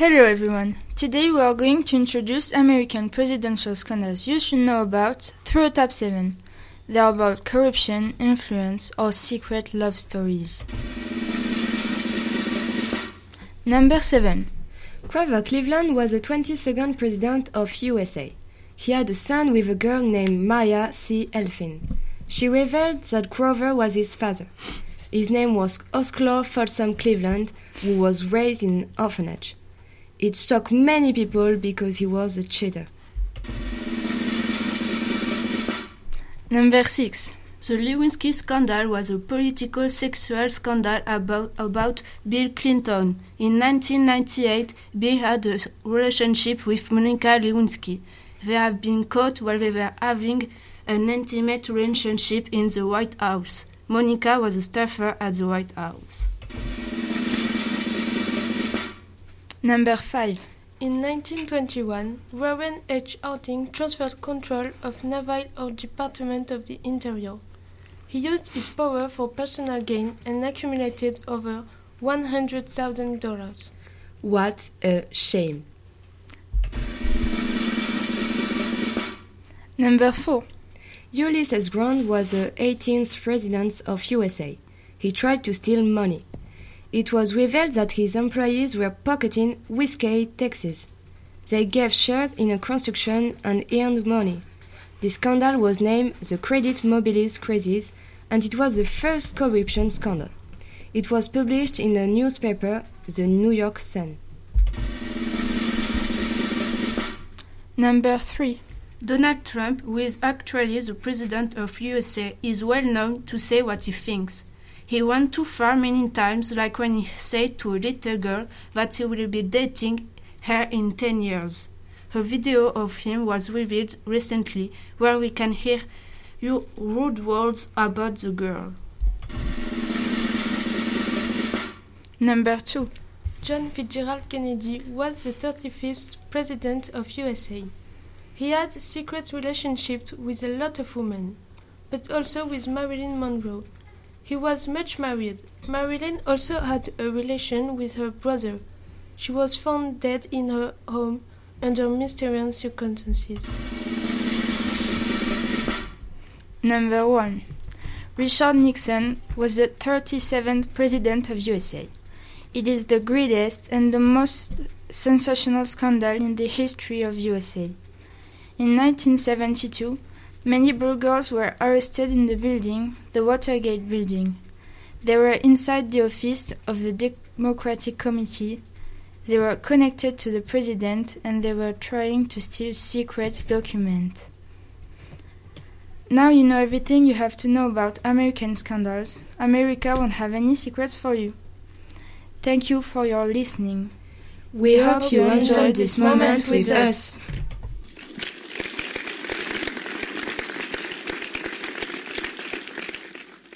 Hello everyone. Today we are going to introduce American presidential scandals you should know about through a top 7. They are about corruption, influence, or secret love stories. Number 7. Grover Cleveland was the 22nd president of USA. He had a son with a girl named Maria C. Halpin. She revealed that Grover was his father. His name was Oscar Folsom Cleveland, who was raised in an orphanage. It shocked many people because he was a cheater. Number 6. The Lewinsky scandal was a political sexual scandal about, about Bill Clinton. In 1998, Bill had a relationship with Monica Lewinsky. They have been caught while they were having an intimate relationship in the White House. Monica was a staffer at the White House. Number 5. In 1921, Warren H. Harding transferred control of Naval or Department of the Interior. He used his power for personal gain and accumulated over $100,000. What a shame. Number 4. Ulysses Grant was the 18th president of USA. He tried to steal money. It was revealed that his employees were pocketing whiskey taxes. They gave shares in a construction and earned money. This scandal was named the Credit Mobilier Crisis, and it was the first corruption scandal. It was published in the newspaper The New York Sun. Number 3. Donald Trump, who is actually the president of USA, is well known to say what he thinks. He went too far many times, like when he said to a little girl that he will be dating her in 10 years. A video of him was revealed recently where we can hear you rude words about the girl. Number 2. John Fitzgerald Kennedy was the 35th president of USA. He had secret relationships with a lot of women, but also with Marilyn Monroe. He was much married. Marilyn also had a relation with her brother. She was found dead in her home under mysterious circumstances. Number 1. Richard Nixon was the 37th President of USA. It is the greatest and the most sensational scandal in the history of USA. In 1972, Many burglars were arrested in the building, the Watergate building. They were inside the office of the Democratic Committee. They were connected to the president and they were trying to steal secret documents. Now you know everything you have to know about American scandals. America won't have any secrets for you. Thank you for your listening. We hope you enjoyed this moment with us.